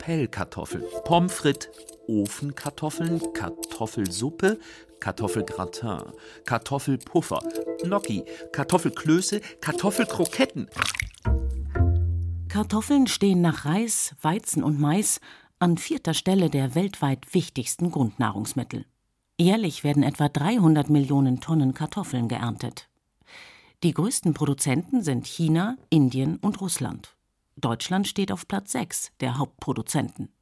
Pellkartoffeln, Pommes frites, Ofenkartoffeln, Kartoffelsuppe, Kartoffelgratin, Kartoffelpuffer, Gnocchi, Kartoffelklöße, Kartoffelkroketten. Kartoffeln stehen nach Reis, Weizen und Mais an vierter Stelle der weltweit wichtigsten Grundnahrungsmittel. Jährlich werden etwa 300 Millionen Tonnen Kartoffeln geerntet. Die größten Produzenten sind China, Indien und Russland. Deutschland steht auf Platz 6 der Hauptproduzenten.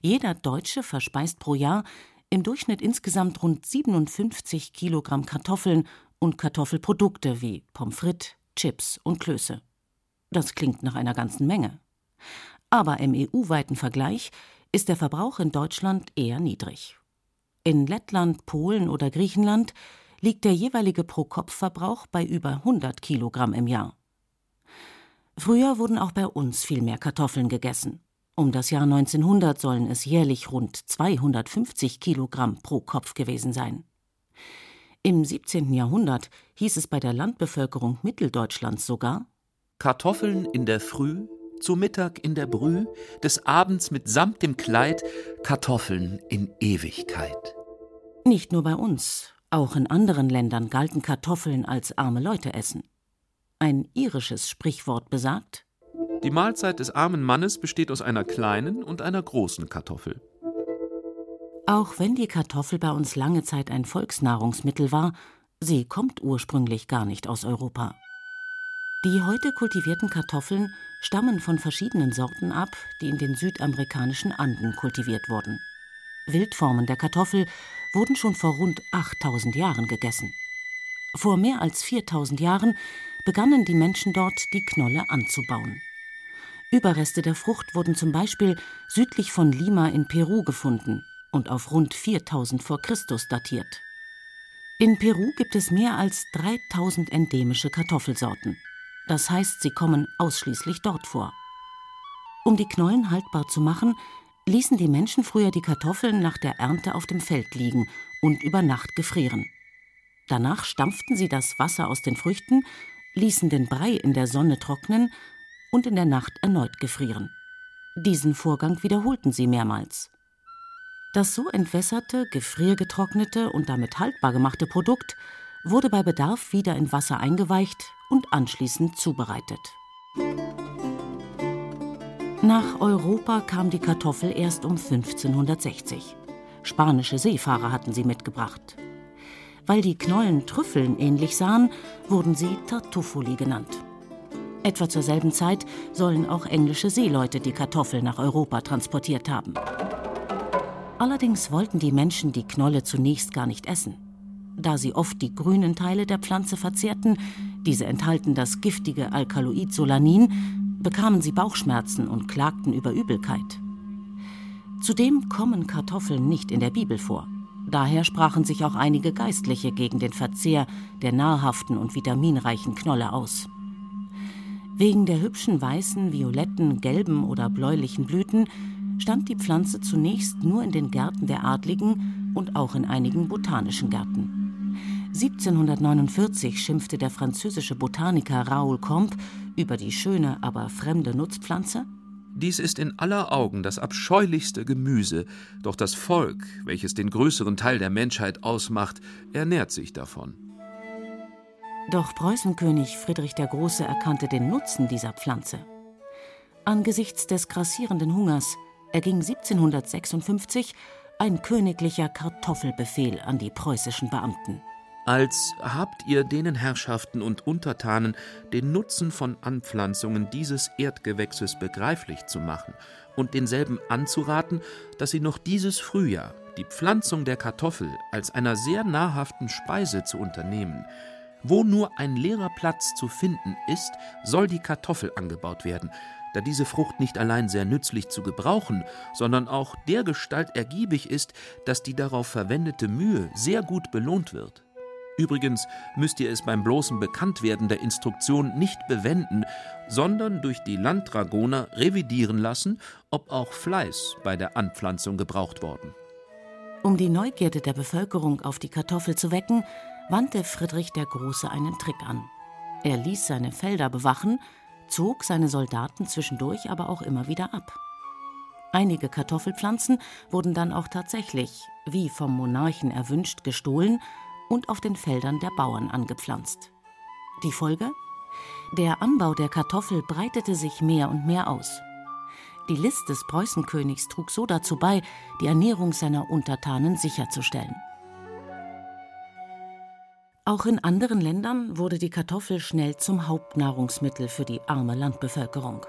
Jeder Deutsche verspeist pro Jahr im Durchschnitt insgesamt rund 57 Kilogramm Kartoffeln und Kartoffelprodukte wie Pommes frites, Chips und Klöße. Das klingt nach einer ganzen Menge. Aber im EU-weiten Vergleich ist der Verbrauch in Deutschland eher niedrig. In Lettland, Polen oder Griechenland liegt der jeweilige Pro-Kopf-Verbrauch bei über 100 Kilogramm im Jahr. Früher wurden auch bei uns viel mehr Kartoffeln gegessen. Um das Jahr 1900 sollen es jährlich rund 250 Kilogramm pro Kopf gewesen sein. Im 17. Jahrhundert hieß es bei der Landbevölkerung Mitteldeutschlands sogar Kartoffeln in der Früh, zu Mittag in der Brüh, des Abends mitsamt dem Kleid, Kartoffeln in Ewigkeit. Nicht nur bei uns, auch in anderen Ländern galten Kartoffeln als arme Leute essen. Ein irisches Sprichwort besagt die Mahlzeit des armen Mannes besteht aus einer kleinen und einer großen Kartoffel. Auch wenn die Kartoffel bei uns lange Zeit ein Volksnahrungsmittel war, sie kommt ursprünglich gar nicht aus Europa. Die heute kultivierten Kartoffeln stammen von verschiedenen Sorten ab, die in den südamerikanischen Anden kultiviert wurden. Wildformen der Kartoffel wurden schon vor rund 8000 Jahren gegessen. Vor mehr als 4000 Jahren begannen die Menschen dort, die Knolle anzubauen. Überreste der Frucht wurden zum Beispiel südlich von Lima in Peru gefunden und auf rund 4000 vor Christus datiert. In Peru gibt es mehr als 3000 endemische Kartoffelsorten. Das heißt, sie kommen ausschließlich dort vor. Um die Knollen haltbar zu machen, ließen die Menschen früher die Kartoffeln nach der Ernte auf dem Feld liegen und über Nacht gefrieren. Danach stampften sie das Wasser aus den Früchten, ließen den Brei in der Sonne trocknen und in der Nacht erneut gefrieren. Diesen Vorgang wiederholten sie mehrmals. Das so entwässerte, gefriergetrocknete und damit haltbar gemachte Produkt wurde bei Bedarf wieder in Wasser eingeweicht und anschließend zubereitet. Nach Europa kam die Kartoffel erst um 1560. Spanische Seefahrer hatten sie mitgebracht. Weil die Knollen Trüffeln ähnlich sahen, wurden sie Tartufoli genannt. Etwa zur selben Zeit sollen auch englische Seeleute die Kartoffel nach Europa transportiert haben. Allerdings wollten die Menschen die Knolle zunächst gar nicht essen. Da sie oft die grünen Teile der Pflanze verzehrten, diese enthalten das giftige Alkaloid Solanin, bekamen sie Bauchschmerzen und klagten über Übelkeit. Zudem kommen Kartoffeln nicht in der Bibel vor. Daher sprachen sich auch einige Geistliche gegen den Verzehr der nahrhaften und vitaminreichen Knolle aus. Wegen der hübschen weißen, violetten, gelben oder bläulichen Blüten stand die Pflanze zunächst nur in den Gärten der Adligen und auch in einigen botanischen Gärten. 1749 schimpfte der französische Botaniker Raoul Comte über die schöne, aber fremde Nutzpflanze. Dies ist in aller Augen das abscheulichste Gemüse, doch das Volk, welches den größeren Teil der Menschheit ausmacht, ernährt sich davon. Doch Preußenkönig Friedrich der Große erkannte den Nutzen dieser Pflanze. Angesichts des grassierenden Hungers erging 1756 ein königlicher Kartoffelbefehl an die preußischen Beamten. Als habt ihr denen Herrschaften und Untertanen den Nutzen von Anpflanzungen dieses Erdgewächses begreiflich zu machen und denselben anzuraten, dass sie noch dieses Frühjahr die Pflanzung der Kartoffel als einer sehr nahrhaften Speise zu unternehmen, wo nur ein leerer Platz zu finden ist, soll die Kartoffel angebaut werden, da diese Frucht nicht allein sehr nützlich zu gebrauchen, sondern auch dergestalt ergiebig ist, dass die darauf verwendete Mühe sehr gut belohnt wird. Übrigens müsst ihr es beim bloßen Bekanntwerden der Instruktion nicht bewenden, sondern durch die Landdragoner revidieren lassen, ob auch Fleiß bei der Anpflanzung gebraucht worden. Um die Neugierde der Bevölkerung auf die Kartoffel zu wecken, wandte Friedrich der Große einen Trick an. Er ließ seine Felder bewachen, zog seine Soldaten zwischendurch aber auch immer wieder ab. Einige Kartoffelpflanzen wurden dann auch tatsächlich, wie vom Monarchen erwünscht, gestohlen und auf den Feldern der Bauern angepflanzt. Die Folge? Der Anbau der Kartoffel breitete sich mehr und mehr aus. Die List des Preußenkönigs trug so dazu bei, die Ernährung seiner Untertanen sicherzustellen. Auch in anderen Ländern wurde die Kartoffel schnell zum Hauptnahrungsmittel für die arme Landbevölkerung.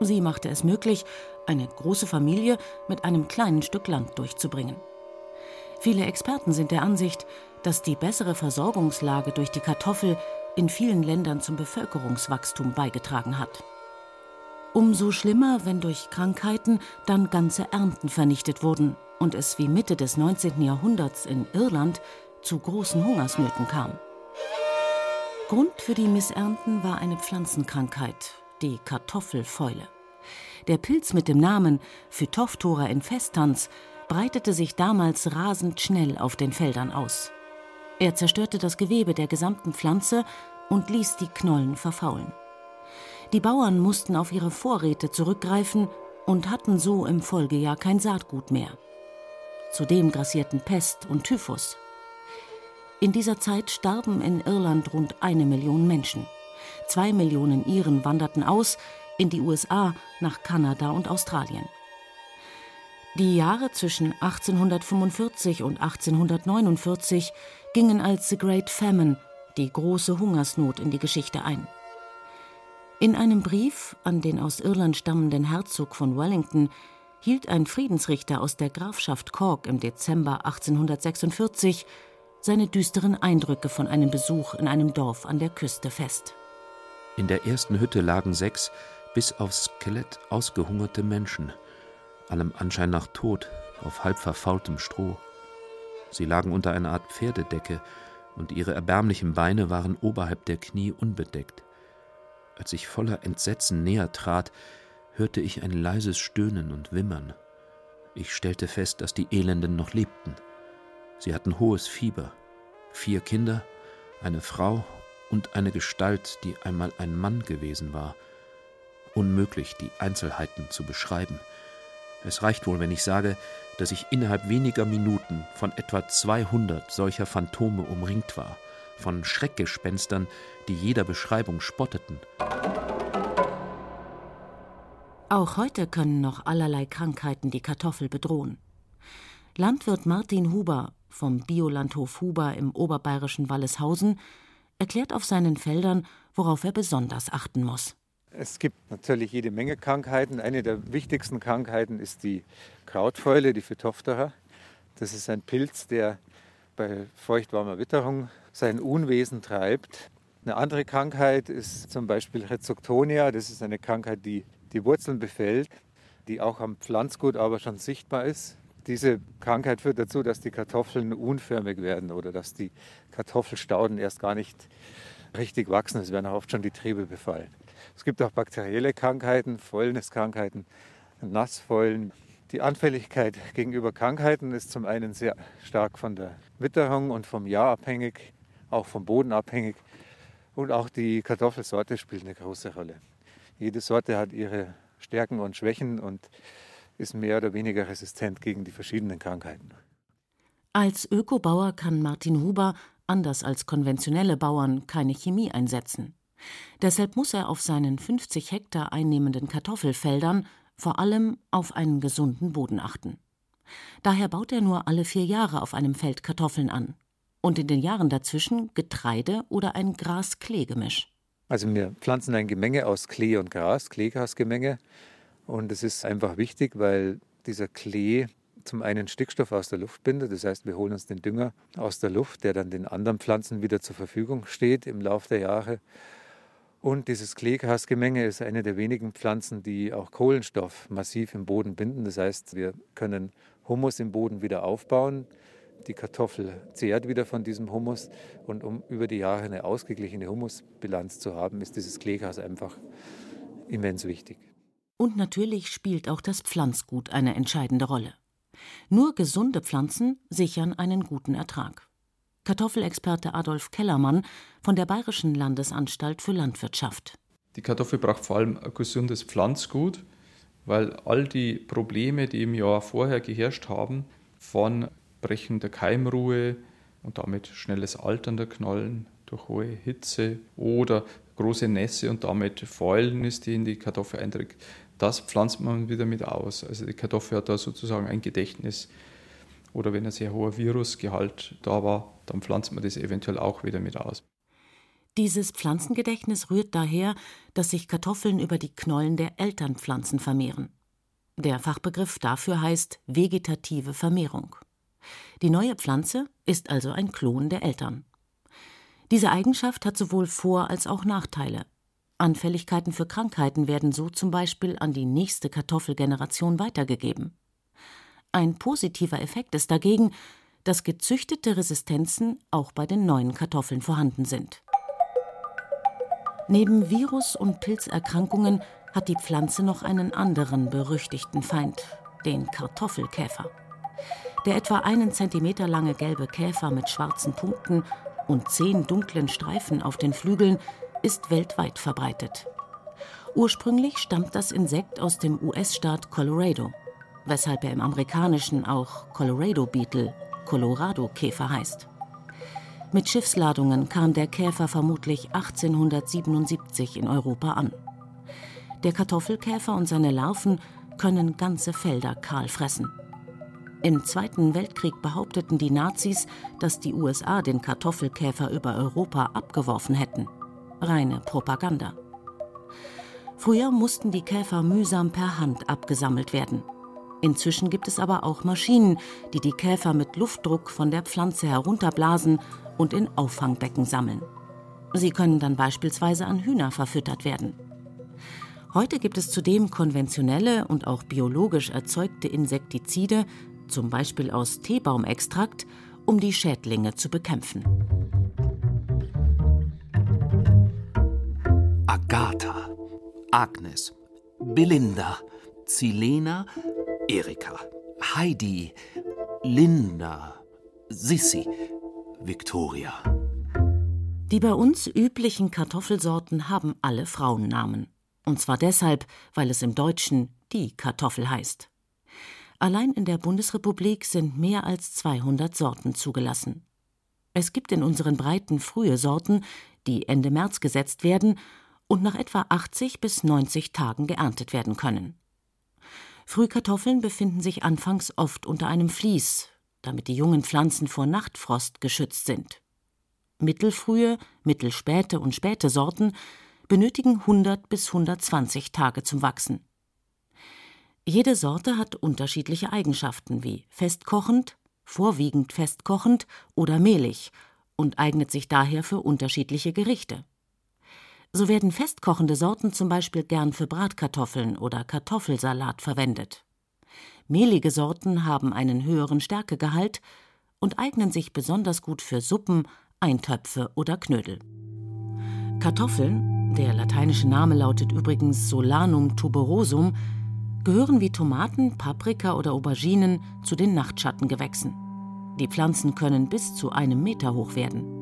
Sie machte es möglich, eine große Familie mit einem kleinen Stück Land durchzubringen. Viele Experten sind der Ansicht, dass die bessere Versorgungslage durch die Kartoffel in vielen Ländern zum Bevölkerungswachstum beigetragen hat. Umso schlimmer, wenn durch Krankheiten dann ganze Ernten vernichtet wurden und es wie Mitte des 19. Jahrhunderts in Irland zu großen Hungersnöten kam. Grund für die Missernten war eine Pflanzenkrankheit, die Kartoffelfäule. Der Pilz mit dem Namen Phytophthora infestans breitete sich damals rasend schnell auf den Feldern aus. Er zerstörte das Gewebe der gesamten Pflanze und ließ die Knollen verfaulen. Die Bauern mussten auf ihre Vorräte zurückgreifen und hatten so im Folgejahr kein Saatgut mehr. Zudem grassierten Pest und Typhus. In dieser Zeit starben in Irland rund eine Million Menschen. Zwei Millionen Iren wanderten aus in die USA, nach Kanada und Australien. Die Jahre zwischen 1845 und 1849 gingen als The Great Famine, die große Hungersnot, in die Geschichte ein. In einem Brief an den aus Irland stammenden Herzog von Wellington hielt ein Friedensrichter aus der Grafschaft Cork im Dezember 1846 seine düsteren Eindrücke von einem Besuch in einem Dorf an der Küste fest. In der ersten Hütte lagen sechs bis aufs Skelett ausgehungerte Menschen allem Anschein nach tot, auf halb verfaultem Stroh. Sie lagen unter einer Art Pferdedecke, und ihre erbärmlichen Beine waren oberhalb der Knie unbedeckt. Als ich voller Entsetzen näher trat, hörte ich ein leises Stöhnen und Wimmern. Ich stellte fest, dass die Elenden noch lebten. Sie hatten hohes Fieber. Vier Kinder, eine Frau und eine Gestalt, die einmal ein Mann gewesen war. Unmöglich, die Einzelheiten zu beschreiben. Es reicht wohl, wenn ich sage, dass ich innerhalb weniger Minuten von etwa 200 solcher Phantome umringt war, von Schreckgespenstern, die jeder Beschreibung spotteten. Auch heute können noch allerlei Krankheiten die Kartoffel bedrohen. Landwirt Martin Huber vom Biolandhof Huber im oberbayerischen Walleshausen erklärt auf seinen Feldern, worauf er besonders achten muss. Es gibt natürlich jede Menge Krankheiten. Eine der wichtigsten Krankheiten ist die Krautfäule, die Phytophthora. Das ist ein Pilz, der bei feuchtwarmer Witterung sein Unwesen treibt. Eine andere Krankheit ist zum Beispiel Rhizoctonia. Das ist eine Krankheit, die die Wurzeln befällt, die auch am Pflanzgut aber schon sichtbar ist. Diese Krankheit führt dazu, dass die Kartoffeln unförmig werden oder dass die Kartoffelstauden erst gar nicht richtig wachsen. Es werden auch oft schon die Triebe befallen. Es gibt auch bakterielle Krankheiten, Fäulniskrankheiten, Nassfäulen. Die Anfälligkeit gegenüber Krankheiten ist zum einen sehr stark von der Witterung und vom Jahr abhängig, auch vom Boden abhängig. Und auch die Kartoffelsorte spielt eine große Rolle. Jede Sorte hat ihre Stärken und Schwächen und ist mehr oder weniger resistent gegen die verschiedenen Krankheiten. Als Ökobauer kann Martin Huber, anders als konventionelle Bauern, keine Chemie einsetzen. Deshalb muss er auf seinen 50 Hektar einnehmenden Kartoffelfeldern vor allem auf einen gesunden Boden achten. Daher baut er nur alle vier Jahre auf einem Feld Kartoffeln an und in den Jahren dazwischen Getreide oder ein Gras-Klee-Gemisch. Also wir pflanzen ein Gemenge aus Klee und Gras, Kleegrasgemenge. Und es ist einfach wichtig, weil dieser Klee zum einen Stickstoff aus der Luft bindet. Das heißt, wir holen uns den Dünger aus der Luft, der dann den anderen Pflanzen wieder zur Verfügung steht im Laufe der Jahre. Und dieses Kleegrasgemenge ist eine der wenigen Pflanzen, die auch Kohlenstoff massiv im Boden binden. Das heißt, wir können Humus im Boden wieder aufbauen. Die Kartoffel zehrt wieder von diesem Humus. Und um über die Jahre eine ausgeglichene Humusbilanz zu haben, ist dieses Kleegras einfach immens wichtig. Und natürlich spielt auch das Pflanzgut eine entscheidende Rolle. Nur gesunde Pflanzen sichern einen guten Ertrag. Kartoffelexperte Adolf Kellermann von der Bayerischen Landesanstalt für Landwirtschaft. Die Kartoffel braucht vor allem ein gesundes Pflanzgut, weil all die Probleme, die im Jahr vorher geherrscht haben, von brechender Keimruhe und damit schnelles Altern der Knollen durch hohe Hitze oder große Nässe und damit Fäulnis, die in die Kartoffel eindringt, das pflanzt man wieder mit aus. Also die Kartoffel hat da sozusagen ein Gedächtnis. Oder wenn ein sehr hoher Virusgehalt da war, dann pflanzt man das eventuell auch wieder mit aus. Dieses Pflanzengedächtnis rührt daher, dass sich Kartoffeln über die Knollen der Elternpflanzen vermehren. Der Fachbegriff dafür heißt vegetative Vermehrung. Die neue Pflanze ist also ein Klon der Eltern. Diese Eigenschaft hat sowohl Vor- als auch Nachteile. Anfälligkeiten für Krankheiten werden so zum Beispiel an die nächste Kartoffelgeneration weitergegeben. Ein positiver Effekt ist dagegen, dass gezüchtete Resistenzen auch bei den neuen Kartoffeln vorhanden sind. Neben Virus- und Pilzerkrankungen hat die Pflanze noch einen anderen berüchtigten Feind, den Kartoffelkäfer. Der etwa einen Zentimeter lange gelbe Käfer mit schwarzen Punkten und zehn dunklen Streifen auf den Flügeln ist weltweit verbreitet. Ursprünglich stammt das Insekt aus dem US-Staat Colorado, weshalb er im amerikanischen auch Colorado Beetle, Colorado-Käfer heißt. Mit Schiffsladungen kam der Käfer vermutlich 1877 in Europa an. Der Kartoffelkäfer und seine Larven können ganze Felder kahl fressen. Im Zweiten Weltkrieg behaupteten die Nazis, dass die USA den Kartoffelkäfer über Europa abgeworfen hätten. Reine Propaganda. Früher mussten die Käfer mühsam per Hand abgesammelt werden. Inzwischen gibt es aber auch Maschinen, die die Käfer mit Luftdruck von der Pflanze herunterblasen und in Auffangbecken sammeln. Sie können dann beispielsweise an Hühner verfüttert werden. Heute gibt es zudem konventionelle und auch biologisch erzeugte Insektizide, zum Beispiel aus Teebaumextrakt, um die Schädlinge zu bekämpfen. Agatha, Agnes, Belinda, Zilena, Erika, Heidi, Linda, Sissi, Victoria. Die bei uns üblichen Kartoffelsorten haben alle Frauennamen. Und zwar deshalb, weil es im Deutschen die Kartoffel heißt. Allein in der Bundesrepublik sind mehr als 200 Sorten zugelassen. Es gibt in unseren Breiten frühe Sorten, die Ende März gesetzt werden und nach etwa 80 bis 90 Tagen geerntet werden können. Frühkartoffeln befinden sich anfangs oft unter einem Vlies, damit die jungen Pflanzen vor Nachtfrost geschützt sind. Mittelfrühe, mittelspäte und späte Sorten benötigen 100 bis 120 Tage zum Wachsen. Jede Sorte hat unterschiedliche Eigenschaften wie festkochend, vorwiegend festkochend oder mehlig und eignet sich daher für unterschiedliche Gerichte. So werden festkochende Sorten zum Beispiel gern für Bratkartoffeln oder Kartoffelsalat verwendet. Mehlige Sorten haben einen höheren Stärkegehalt und eignen sich besonders gut für Suppen, Eintöpfe oder Knödel. Kartoffeln, der lateinische Name lautet übrigens Solanum tuberosum, gehören wie Tomaten, Paprika oder Auberginen zu den Nachtschattengewächsen. Die Pflanzen können bis zu einem Meter hoch werden.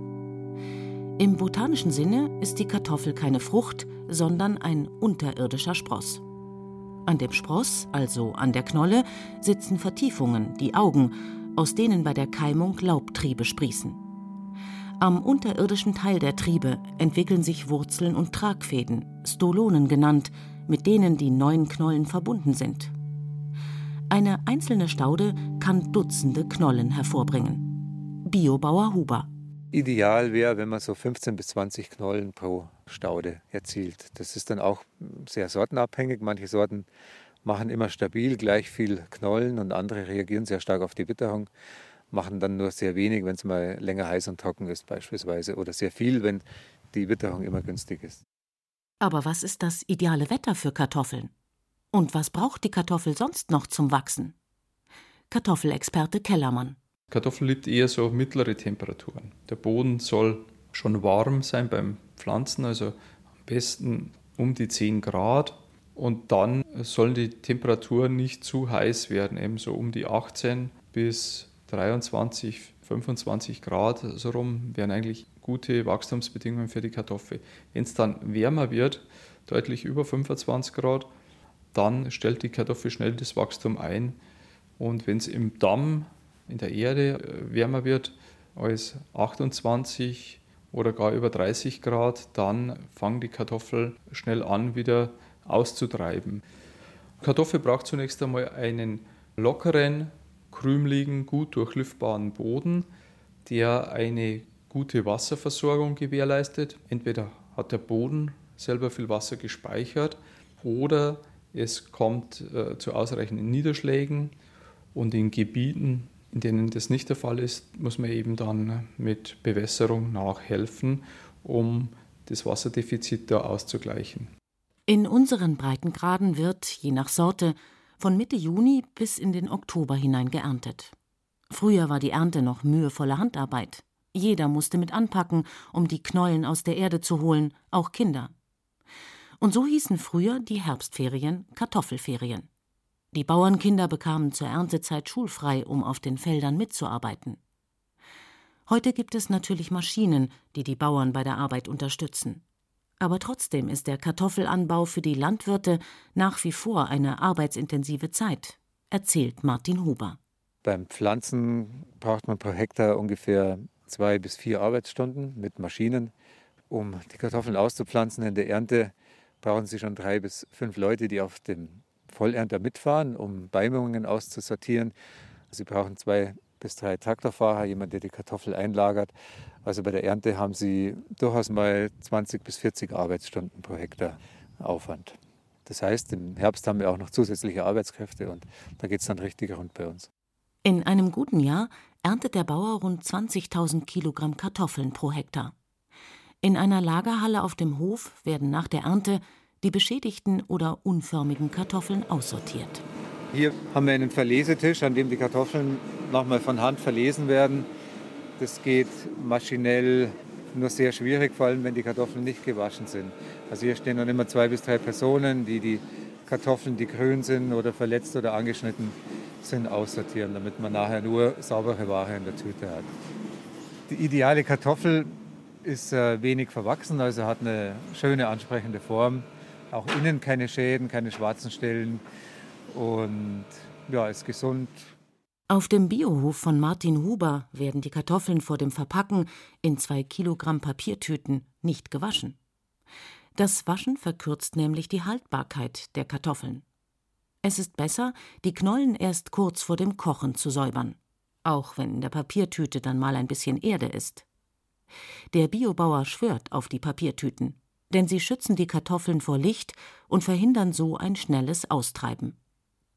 Im botanischen Sinne ist die Kartoffel keine Frucht, sondern ein unterirdischer Spross. An dem Spross, also an der Knolle, sitzen Vertiefungen, die Augen, aus denen bei der Keimung Laubtriebe sprießen. Am unterirdischen Teil der Triebe entwickeln sich Wurzeln und Tragfäden, Stolonen genannt, mit denen die neuen Knollen verbunden sind. Eine einzelne Staude kann Dutzende Knollen hervorbringen. Biobauer Huber Ideal wäre, wenn man so 15 bis 20 Knollen pro Staude erzielt. Das ist dann auch sehr sortenabhängig. Manche Sorten machen immer stabil gleich viel Knollen und andere reagieren sehr stark auf die Witterung, machen dann nur sehr wenig, wenn es mal länger heiß und trocken ist beispielsweise oder sehr viel, wenn die Witterung immer günstig ist. Aber was ist das ideale Wetter für Kartoffeln? Und was braucht die Kartoffel sonst noch zum Wachsen? Kartoffelexperte Kellermann. Kartoffel liebt eher so mittlere Temperaturen. Der Boden soll schon warm sein beim Pflanzen, also am besten um die 10 Grad. Und dann sollen die Temperaturen nicht zu heiß werden, eben so um die 18 bis 23, 25 Grad so rum wären eigentlich gute Wachstumsbedingungen für die Kartoffel. Wenn es dann wärmer wird, deutlich über 25 Grad, dann stellt die Kartoffel schnell das Wachstum ein. Und wenn es im Damm, in der Erde wärmer wird als 28 oder gar über 30 Grad, dann fangen die Kartoffeln schnell an, wieder auszutreiben. Kartoffel braucht zunächst einmal einen lockeren, krümeligen, gut durchlüftbaren Boden, der eine gute Wasserversorgung gewährleistet. Entweder hat der Boden selber viel Wasser gespeichert oder es kommt äh, zu ausreichenden Niederschlägen und in Gebieten, in denen das nicht der Fall ist, muss man eben dann mit Bewässerung nachhelfen, um das Wasserdefizit da auszugleichen. In unseren Breitengraden wird, je nach Sorte, von Mitte Juni bis in den Oktober hinein geerntet. Früher war die Ernte noch mühevolle Handarbeit. Jeder musste mit anpacken, um die Knollen aus der Erde zu holen, auch Kinder. Und so hießen früher die Herbstferien Kartoffelferien. Die Bauernkinder bekamen zur Erntezeit schulfrei, um auf den Feldern mitzuarbeiten. Heute gibt es natürlich Maschinen, die die Bauern bei der Arbeit unterstützen. Aber trotzdem ist der Kartoffelanbau für die Landwirte nach wie vor eine arbeitsintensive Zeit, erzählt Martin Huber. Beim Pflanzen braucht man pro Hektar ungefähr zwei bis vier Arbeitsstunden mit Maschinen. Um die Kartoffeln auszupflanzen in der Ernte brauchen Sie schon drei bis fünf Leute, die auf dem Vollernter mitfahren, um Beimungen auszusortieren. Sie brauchen zwei bis drei Traktorfahrer, jemand, der die Kartoffel einlagert. Also bei der Ernte haben Sie durchaus mal 20 bis 40 Arbeitsstunden pro Hektar Aufwand. Das heißt, im Herbst haben wir auch noch zusätzliche Arbeitskräfte und da geht es dann richtig rund bei uns. In einem guten Jahr erntet der Bauer rund 20.000 Kilogramm Kartoffeln pro Hektar. In einer Lagerhalle auf dem Hof werden nach der Ernte die beschädigten oder unförmigen Kartoffeln aussortiert. Hier haben wir einen Verlesetisch, an dem die Kartoffeln nochmal von Hand verlesen werden. Das geht maschinell nur sehr schwierig, vor allem wenn die Kartoffeln nicht gewaschen sind. Also hier stehen dann immer zwei bis drei Personen, die die Kartoffeln, die grün sind oder verletzt oder angeschnitten sind, aussortieren, damit man nachher nur saubere Ware in der Tüte hat. Die ideale Kartoffel ist äh, wenig verwachsen, also hat eine schöne, ansprechende Form. Auch innen keine Schäden, keine schwarzen Stellen und ja, ist gesund. Auf dem Biohof von Martin Huber werden die Kartoffeln vor dem Verpacken in zwei Kilogramm Papiertüten nicht gewaschen. Das Waschen verkürzt nämlich die Haltbarkeit der Kartoffeln. Es ist besser, die Knollen erst kurz vor dem Kochen zu säubern, auch wenn in der Papiertüte dann mal ein bisschen Erde ist. Der Biobauer schwört auf die Papiertüten, denn sie schützen die Kartoffeln vor Licht und verhindern so ein schnelles Austreiben.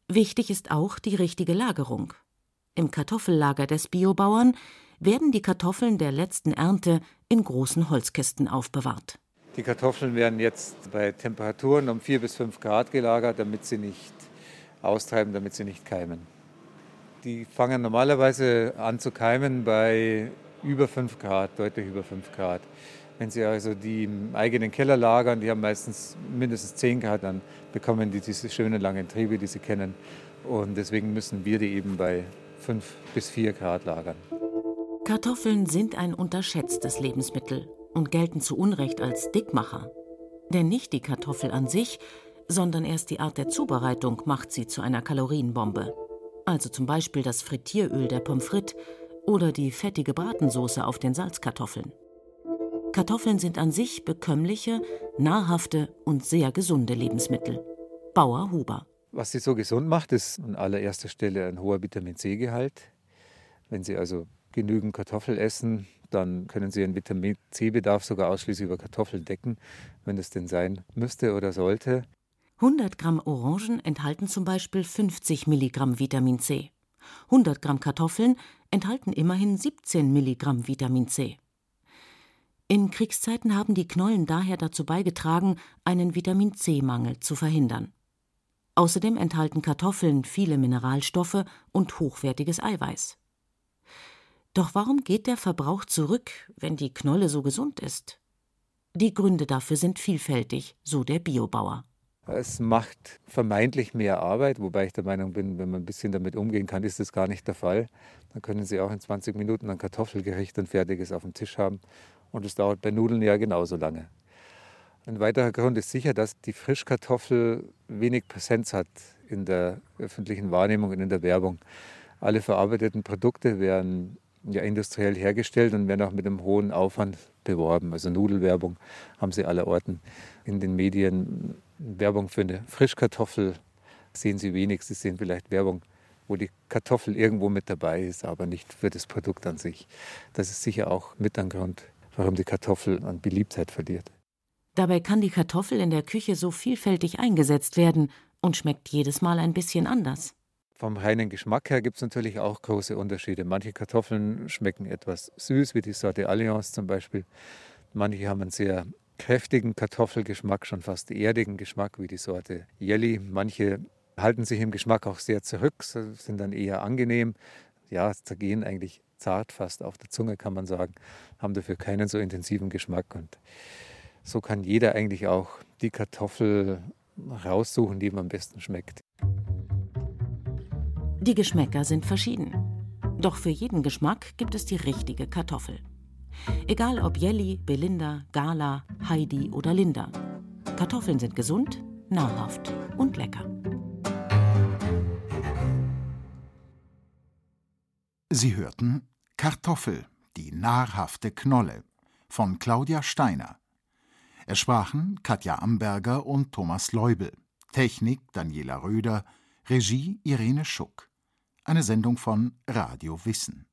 Wichtig ist auch die richtige Lagerung. Im Kartoffellager des Biobauern werden die Kartoffeln der letzten Ernte in großen Holzkisten aufbewahrt. Die Kartoffeln werden jetzt bei Temperaturen um 4 bis 5 Grad gelagert, damit sie nicht austreiben, damit sie nicht keimen. Die fangen normalerweise an zu keimen bei über 5 Grad, deutlich über 5 Grad. Wenn Sie also die im eigenen Keller lagern, die haben meistens mindestens 10 Grad, dann bekommen die diese schönen langen Triebe, die Sie kennen. Und deswegen müssen wir die eben bei 5 bis 4 Grad lagern. Kartoffeln sind ein unterschätztes Lebensmittel und gelten zu Unrecht als Dickmacher. Denn nicht die Kartoffel an sich, sondern erst die Art der Zubereitung macht sie zu einer Kalorienbombe. Also zum Beispiel das Frittieröl der Pommes frites oder die fettige Bratensoße auf den Salzkartoffeln. Kartoffeln sind an sich bekömmliche, nahrhafte und sehr gesunde Lebensmittel. Bauer Huber. Was sie so gesund macht, ist an allererster Stelle ein hoher Vitamin C Gehalt. Wenn Sie also genügend Kartoffel essen, dann können Sie Ihren Vitamin C-Bedarf sogar ausschließlich über Kartoffeln decken, wenn es denn sein müsste oder sollte. 100 Gramm Orangen enthalten zum Beispiel 50 Milligramm Vitamin C. 100 Gramm Kartoffeln enthalten immerhin 17 Milligramm Vitamin C. In Kriegszeiten haben die Knollen daher dazu beigetragen, einen Vitamin C-Mangel zu verhindern. Außerdem enthalten Kartoffeln viele Mineralstoffe und hochwertiges Eiweiß. Doch warum geht der Verbrauch zurück, wenn die Knolle so gesund ist? Die Gründe dafür sind vielfältig, so der Biobauer. Es macht vermeintlich mehr Arbeit, wobei ich der Meinung bin, wenn man ein bisschen damit umgehen kann, ist das gar nicht der Fall. Dann können Sie auch in 20 Minuten ein Kartoffelgericht, ein fertiges auf dem Tisch haben. Und es dauert bei Nudeln ja genauso lange. Ein weiterer Grund ist sicher, dass die Frischkartoffel wenig Präsenz hat in der öffentlichen Wahrnehmung und in der Werbung. Alle verarbeiteten Produkte werden ja industriell hergestellt und werden auch mit einem hohen Aufwand beworben. Also Nudelwerbung haben sie allerorten in den Medien. Werbung für eine Frischkartoffel sehen sie wenig. Sie sehen vielleicht Werbung, wo die Kartoffel irgendwo mit dabei ist, aber nicht für das Produkt an sich. Das ist sicher auch mit ein Grund, warum die Kartoffel an Beliebtheit verliert. Dabei kann die Kartoffel in der Küche so vielfältig eingesetzt werden und schmeckt jedes Mal ein bisschen anders. Vom reinen Geschmack her gibt es natürlich auch große Unterschiede. Manche Kartoffeln schmecken etwas süß, wie die Sorte Allianz zum Beispiel. Manche haben einen sehr kräftigen Kartoffelgeschmack, schon fast erdigen Geschmack, wie die Sorte Jelly. Manche halten sich im Geschmack auch sehr zurück, sind dann eher angenehm. Ja, zergehen eigentlich zart fast auf der Zunge, kann man sagen, haben dafür keinen so intensiven Geschmack. Und so kann jeder eigentlich auch die Kartoffel raussuchen, die ihm am besten schmeckt. Die Geschmäcker sind verschieden. Doch für jeden Geschmack gibt es die richtige Kartoffel. Egal ob Jelly, Belinda, Gala, Heidi oder Linda. Kartoffeln sind gesund, nahrhaft und lecker. Sie hörten Kartoffel, die nahrhafte Knolle von Claudia Steiner. Es sprachen Katja Amberger und Thomas Leubel. Technik Daniela Röder. Regie Irene Schuck. Eine Sendung von Radio Wissen.